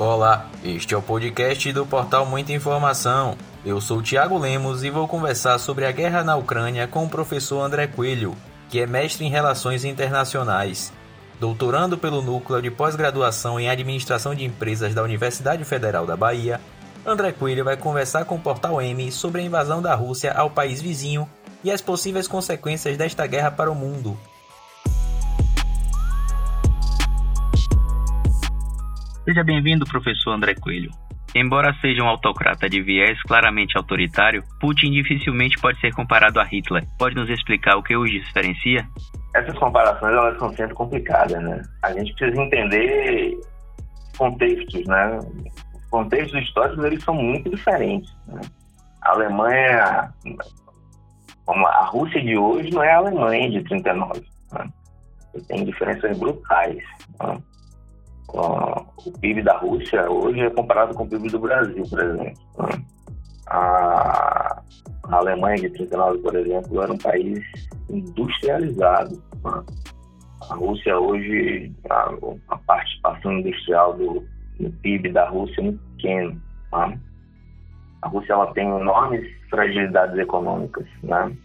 Olá, este é o podcast do portal Muita Informação. Eu sou Tiago Lemos e vou conversar sobre a guerra na Ucrânia com o professor André Coelho, que é mestre em Relações Internacionais. Doutorando pelo Núcleo de Pós-Graduação em Administração de Empresas da Universidade Federal da Bahia, André Coelho vai conversar com o Portal M sobre a invasão da Rússia ao país vizinho e as possíveis consequências desta guerra para o mundo. Seja bem-vindo, professor André Coelho. Embora seja um autocrata de viés claramente autoritário, Putin dificilmente pode ser comparado a Hitler. Pode nos explicar o que os diferencia? Essas comparações elas são sempre complicadas, né? A gente precisa entender contextos, né? Os contextos históricos eles são muito diferentes. Né? A Alemanha, vamos lá, a Rússia de hoje não é a Alemanha de 39. Né? Tem diferenças brutais. Né? O PIB da Rússia hoje é comparado com o PIB do Brasil, por exemplo. Né? A, a Alemanha de 39, por exemplo, era um país industrializado. Né? A Rússia hoje, a, a participação industrial do, do, PIB da Rússia é muito pequena. Né? A Rússia ela tem enormes fragilidades econômicas, né?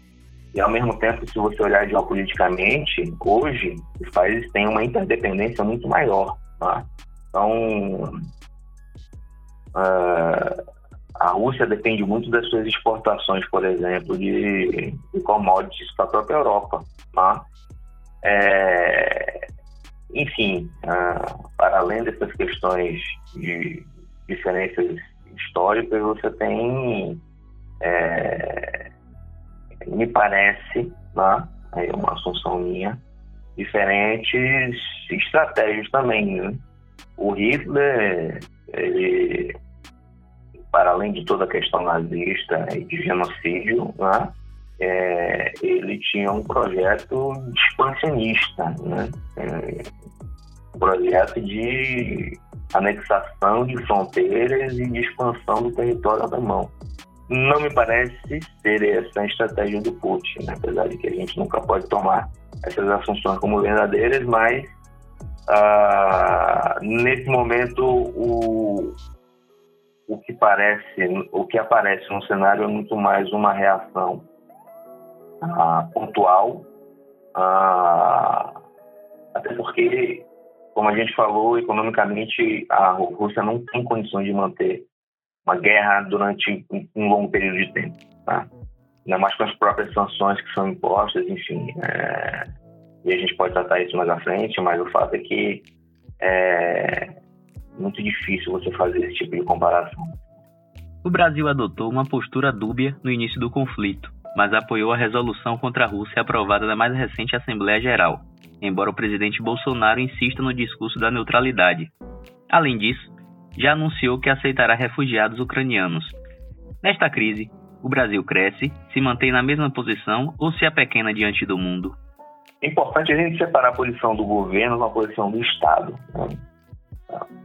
E ao mesmo tempo, se você olhar geopoliticamente, hoje os países têm uma interdependência muito maior. Tá? Então, uh, a Rússia depende muito das suas exportações, por exemplo, de, de commodities para a própria Europa. Tá? É, enfim, uh, para além dessas questões de diferenças históricas, você tem, é, me parece, tá? aí é uma assunção minha, diferentes estratégias também. Né? O Hitler, ele, para além de toda a questão nazista e de genocídio, né? É, ele tinha um projeto expansionista, né? É, um projeto de anexação de fronteiras e de expansão do território alemão. Não me parece ser essa a estratégia do Putin, né? apesar de que a gente nunca pode tomar essas assunções como verdadeiras, mas ah, nesse momento o, o que parece, o que aparece no cenário é muito mais uma reação ah, pontual, ah, até porque, como a gente falou, economicamente a Rússia não tem condições de manter uma guerra durante um longo período de tempo. Tá? Ainda mais com as próprias sanções que são impostas, enfim. É, e a gente pode tratar isso mais à frente, mas o fato é que é muito difícil você fazer esse tipo de comparação. O Brasil adotou uma postura dúbia no início do conflito, mas apoiou a resolução contra a Rússia aprovada na mais recente Assembleia Geral, embora o presidente Bolsonaro insista no discurso da neutralidade. Além disso, já anunciou que aceitará refugiados ucranianos. Nesta crise, o Brasil cresce, se mantém na mesma posição ou se apequena diante do mundo? É importante a gente separar a posição do governo com a posição do Estado. Né?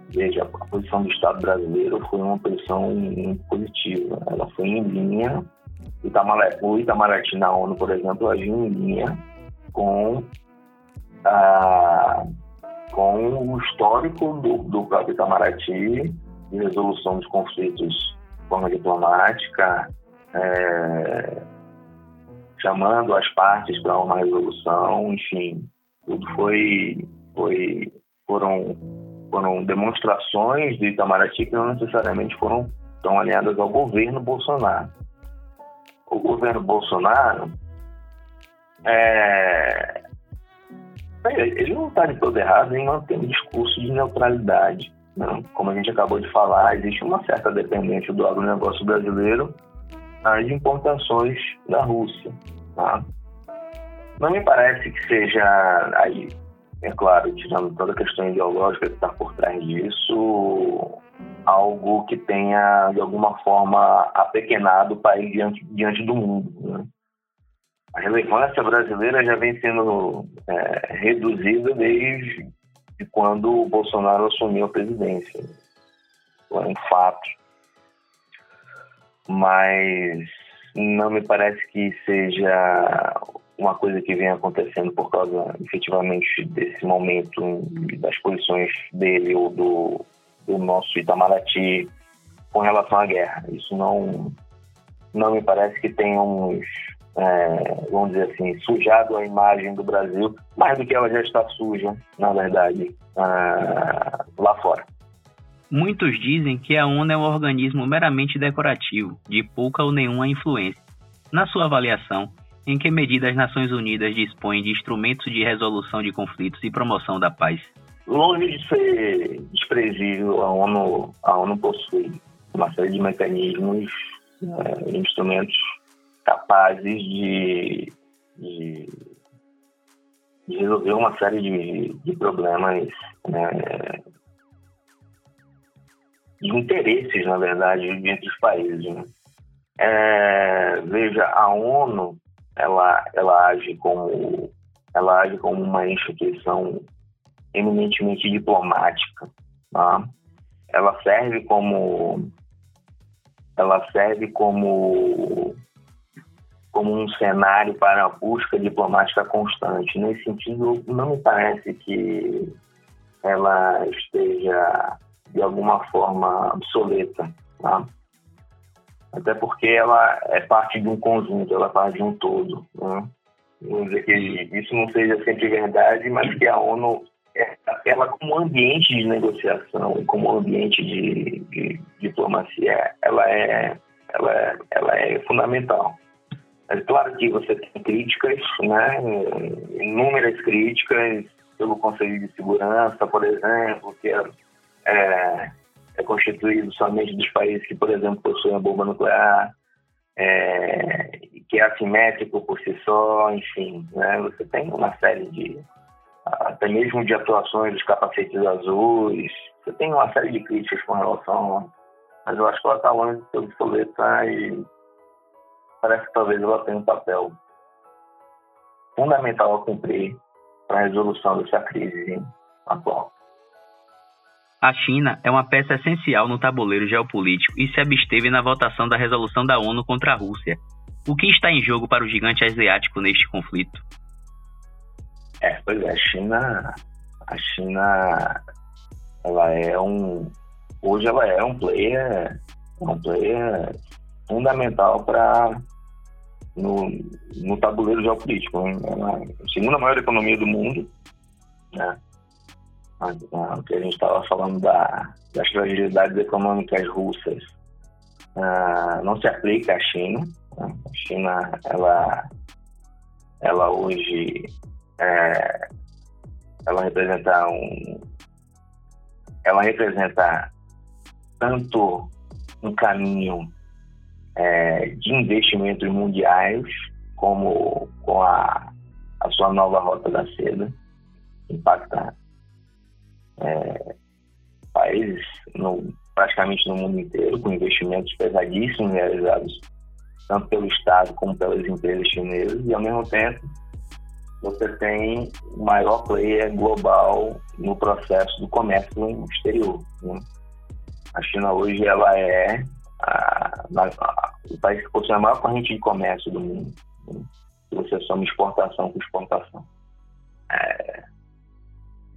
Veja, a posição do Estado brasileiro foi uma posição positiva. Ela foi em linha. O Itamaraty na ONU, por exemplo, agiu em linha com, a, com o histórico do, do próprio Itamaraty de resolução dos conflitos de forma diplomática, é, chamando as partes para uma resolução, enfim, tudo foi, foi foram foram demonstrações do Itamaraty que não necessariamente foram tão alinhadas ao governo Bolsonaro. O governo Bolsonaro é, ele não está de todo errado em manter um discurso de neutralidade. Né? Como a gente acabou de falar, existe uma certa dependência do agronegócio brasileiro as importações da Rússia. Tá? Não me parece que seja, aí, é claro, tirando toda a questão ideológica que está por trás disso, algo que tenha, de alguma forma, apequenado o país diante, diante do mundo. Né? A relevância brasileira já vem sendo é, reduzida desde quando o Bolsonaro assumiu a presidência. É um fato mas não me parece que seja uma coisa que vem acontecendo por causa efetivamente desse momento das posições dele ou do do nosso Itamaraty com relação à guerra. Isso não, não me parece que tenhamos, é, vamos dizer assim, sujado a imagem do Brasil mais do que ela já está suja, na verdade, uh, lá fora. Muitos dizem que a ONU é um organismo meramente decorativo, de pouca ou nenhuma influência. Na sua avaliação, em que medida as Nações Unidas dispõem de instrumentos de resolução de conflitos e promoção da paz? Longe de ser desprezível, a ONU, a ONU possui uma série de mecanismos, é, instrumentos capazes de, de, de, resolver uma série de, de problemas é, de interesses, na verdade, entre os países. Né? É, veja, a ONU ela, ela age como ela age como uma instituição eminentemente diplomática. Tá? Ela serve como ela serve como como um cenário para a busca diplomática constante. Nesse sentido, não me parece que ela esteja de alguma forma obsoleta, tá? até porque ela é parte de um conjunto, ela é parte de um todo. Né? Vamos dizer que isso não seja sempre verdade, mas que a ONU, é, ela como ambiente de negociação, como ambiente de, de diplomacia, ela é, ela é, ela é fundamental. É claro que você tem críticas, né, inúmeras críticas pelo Conselho de Segurança, por exemplo, que é, é é constituído somente dos países que, por exemplo, possuem a bomba nuclear, é, que é assimétrico por si só, enfim, né? você tem uma série de, até mesmo de atuações dos capacetes azuis, você tem uma série de críticas com relação, mas eu acho que ela está longe de ser obsoleta e parece que talvez ela tenha um papel fundamental a cumprir para a resolução dessa crise atual. A China é uma peça essencial no tabuleiro geopolítico e se absteve na votação da resolução da ONU contra a Rússia. O que está em jogo para o gigante asiático neste conflito? É, pois é, a China, a China, ela é um, hoje ela é um player, um player fundamental para no, no tabuleiro geopolítico. Ela é a segunda maior economia do mundo, né? O que a gente estava falando da, das fragilidades econômicas russas uh, não se aplica à China. Né? A China, ela, ela hoje, é, ela representa um, ela representa tanto um caminho é, de investimentos mundiais como com a, a sua nova rota da seda impacta é, países, no, praticamente no mundo inteiro, com investimentos pesadíssimos realizados tanto pelo Estado como pelas empresas chinesas, e ao mesmo tempo você tem o maior player global no processo do comércio exterior. Né? A China hoje ela é a, a, o país que possui a maior corrente de comércio do mundo. Né? Se você soma exportação com exportação. É,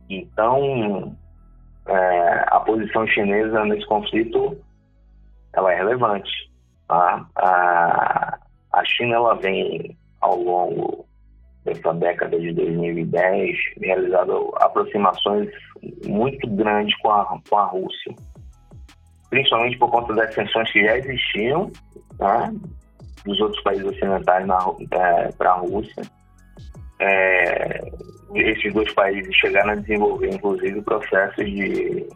então, é, a posição chinesa nesse conflito ela é relevante. Tá? A, a China ela vem ao longo dessa década de 2010 realizando aproximações muito grandes com a, com a Rússia, principalmente por conta das tensões que já existiam tá? dos outros países ocidentais é, para a Rússia é, esses dois países chegaram a desenvolver, inclusive, processos de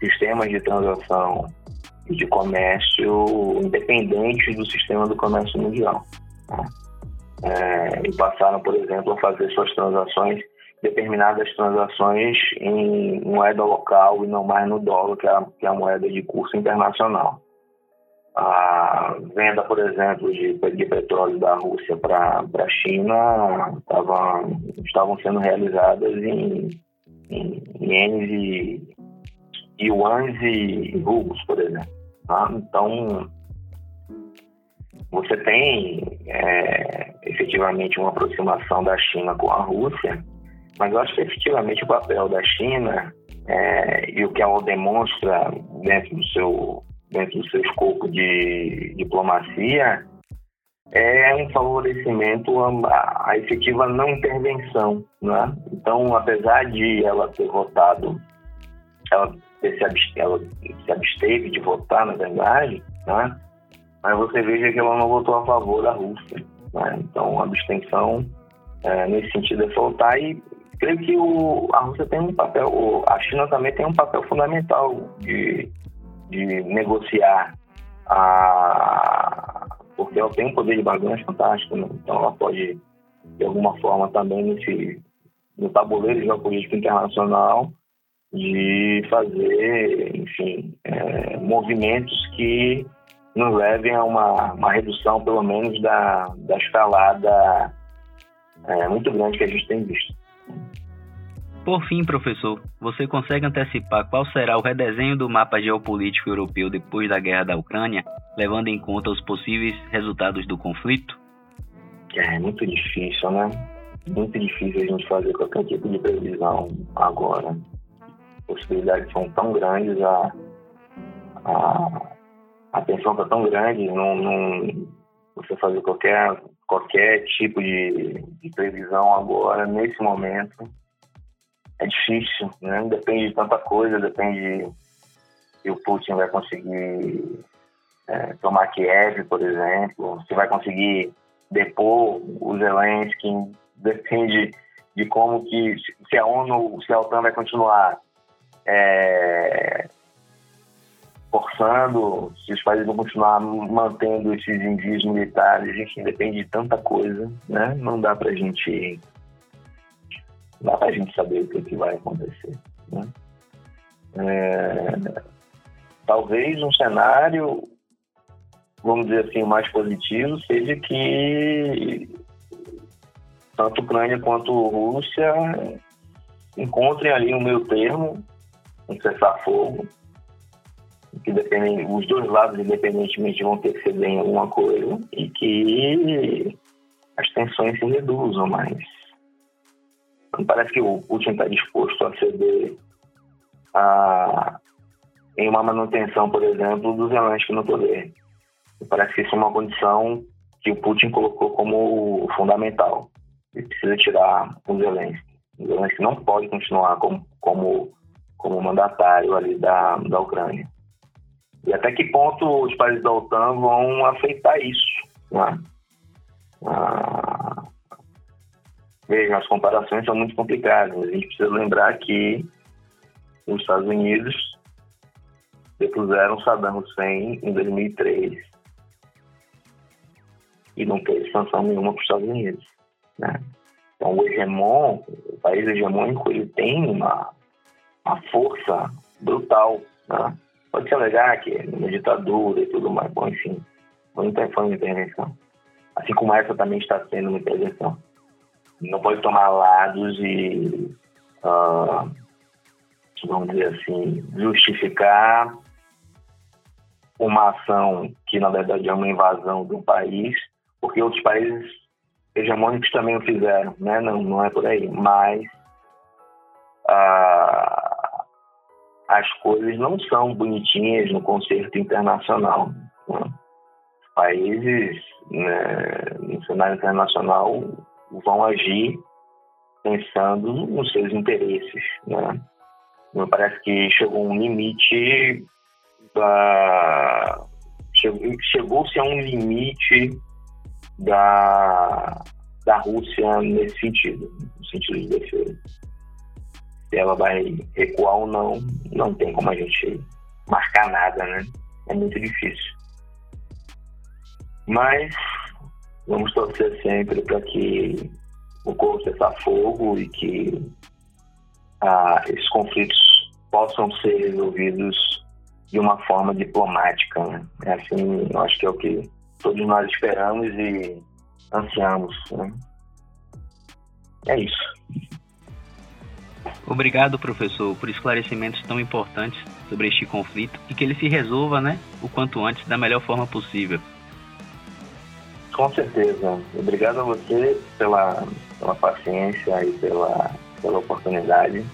sistemas de transação e de comércio independentes do sistema do comércio mundial. Né? É, e passaram, por exemplo, a fazer suas transações, determinadas transações em moeda local e não mais no dólar, que é a, que é a moeda de curso internacional a venda, por exemplo, de, de petróleo da Rússia para a China tava, estavam sendo realizadas em, em ienes e yuans e rublos, por exemplo. Tá? Então, você tem é, efetivamente uma aproximação da China com a Rússia, mas eu acho que efetivamente o papel da China é, e o que ela demonstra dentro do seu dentro do seu escopo de diplomacia é um favorecimento à, efetiva não intervenção, né? Então, apesar de ela ter votado, ela, ter se, absteve, ela se absteve de votar, na verdade, né? Mas você veja que ela não votou a favor da Rússia, né? Então, a abstenção é, nesse sentido é soltar e creio que o, a Rússia tem um papel, a China também tem um papel fundamental de, de negociar a, porque ela tem um poder de barganha fantástico, né? então ela pode, de alguma forma, também nesse, no tabuleiro geopolítico internacional, de fazer, enfim, é, movimentos que nos levem a uma, uma redução, pelo menos, da, da escalada é, muito grande que a gente tem visto. Por fim, professor, você consegue antecipar qual será o redesenho do mapa geopolítico europeu depois da guerra da Ucrânia, levando em conta os possíveis resultados do conflito? É muito difícil, né? Muito difícil a gente fazer qualquer tipo de previsão agora. As possibilidades são tão grandes, a, a, a tensão está tão grande, não, não, você fazer qualquer, qualquer tipo de, de previsão agora, nesse momento, é difícil, né? Depende de tanta coisa, depende se o Putin vai conseguir é, tomar Kiev, por exemplo, se vai conseguir depor o Zelensky, depende de como que se a ONU, se a OTAN vai continuar é, forçando, se os países vão continuar mantendo esses envios militares, a gente depende de tanta coisa, né? Não dá pra gente dá para a gente saber o que, que vai acontecer. Né? É, talvez um cenário, vamos dizer assim, mais positivo seja que tanto Ucrânia quanto Rússia encontrem ali um meio termo, um cessar-fogo, que dependem, os dois lados, independentemente, vão ter que ceder em alguma coisa e que as tensões se reduzam mais não parece que o Putin está disposto a ceder a, em uma manutenção, por exemplo, do Zelensky no poder. Parece que isso é uma condição que o Putin colocou como fundamental. Ele precisa tirar o Zelensky. O Zelensky não pode continuar como, como, como mandatário ali da, da Ucrânia. E até que ponto os países da OTAN vão aceitar isso? Né? Ah, Vejam, as comparações são muito complicadas. A gente precisa lembrar que os Estados Unidos depuseram Saddam Hussein em 2003 e não teve sanção nenhuma para os Estados Unidos. Né? Então, o hegemon, o país hegemônico, ele tem uma, uma força brutal. Né? Pode se alegar que é uma ditadura e tudo mais, bom, enfim, foi uma intervenção. Assim como essa também está sendo uma intervenção não pode tomar lados e, uh, vamos dizer assim, justificar uma ação que, na verdade, é uma invasão do país, porque outros países hegemônicos também o fizeram, né? Não, não é por aí. Mas uh, as coisas não são bonitinhas no concerto internacional. Né? Países, né, no cenário internacional, vão agir pensando nos seus interesses, né? Me parece que chegou um limite da chegou-se a um limite da da Rússia nesse sentido, no sentido de defesa. Se ela vai recuar ou não, não tem como a gente marcar nada, né? É muito difícil. Mas Vamos torcer sempre para que ocorra cessar-fogo e que ah, esses conflitos possam ser resolvidos de uma forma diplomática. Né? É assim, eu acho que é o que todos nós esperamos e ansiamos. Né? É isso. Obrigado, professor, por esclarecimentos tão importantes sobre este conflito e que ele se resolva, né, o quanto antes da melhor forma possível. Com certeza. Obrigado a você pela, pela paciência e pela, pela oportunidade.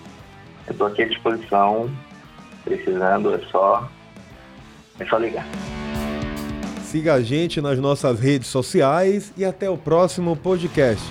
eu estou aqui à disposição, precisando, é só, é só ligar. Siga a gente nas nossas redes sociais e até o próximo podcast.